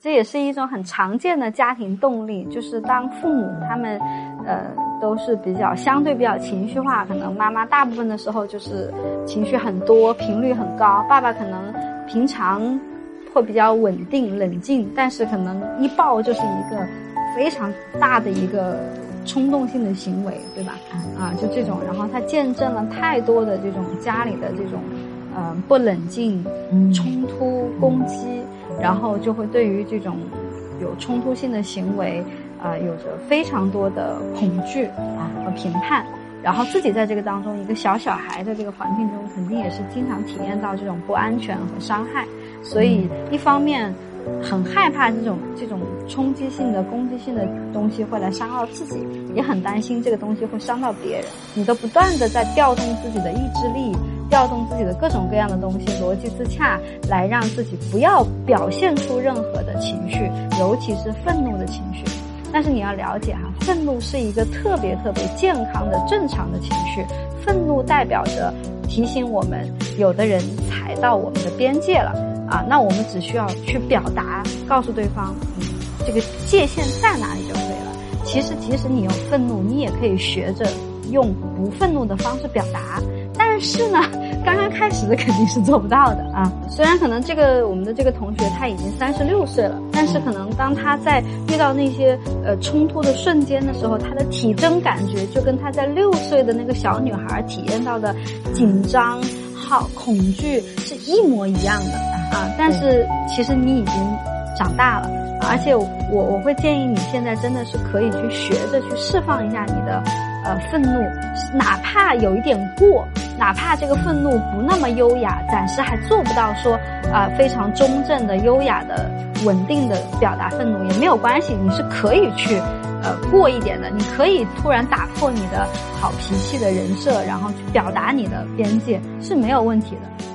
这也是一种很常见的家庭动力，就是当父母他们，呃，都是比较相对比较情绪化，可能妈妈大部分的时候就是情绪很多，频率很高，爸爸可能平常会比较稳定冷静，但是可能一爆就是一个非常大的一个冲动性的行为，对吧？啊，就这种，然后他见证了太多的这种家里的这种，嗯，不冷静、冲突、攻击。然后就会对于这种有冲突性的行为，呃，有着非常多的恐惧啊和评判。然后自己在这个当中，一个小小孩的这个环境中，肯定也是经常体验到这种不安全和伤害。所以一方面很害怕这种这种冲击性的、攻击性的东西会来伤到自己，也很担心这个东西会伤到别人。你都不断的在调动自己的意志力。调动自己的各种各样的东西，逻辑自洽，来让自己不要表现出任何的情绪，尤其是愤怒的情绪。但是你要了解哈，愤怒是一个特别特别健康的正常的情绪。愤怒代表着提醒我们，有的人踩到我们的边界了啊，那我们只需要去表达，告诉对方，嗯，这个界限在哪里就可以了。其实，即使你有愤怒，你也可以学着用不愤怒的方式表达。但是呢，刚刚开始的肯定是做不到的啊。虽然可能这个我们的这个同学他已经三十六岁了，但是可能当他在遇到那些呃冲突的瞬间的时候，他的体征感觉就跟他在六岁的那个小女孩体验到的紧张、好恐惧是一模一样的啊。但是其实你已经长大了，而且我我会建议你现在真的是可以去学着去释放一下你的。呃，愤怒，哪怕有一点过，哪怕这个愤怒不那么优雅，暂时还做不到说啊非常中正的、优雅的、稳定的表达愤怒也没有关系，你是可以去呃过一点的，你可以突然打破你的好脾气的人设，然后去表达你的边界是没有问题的。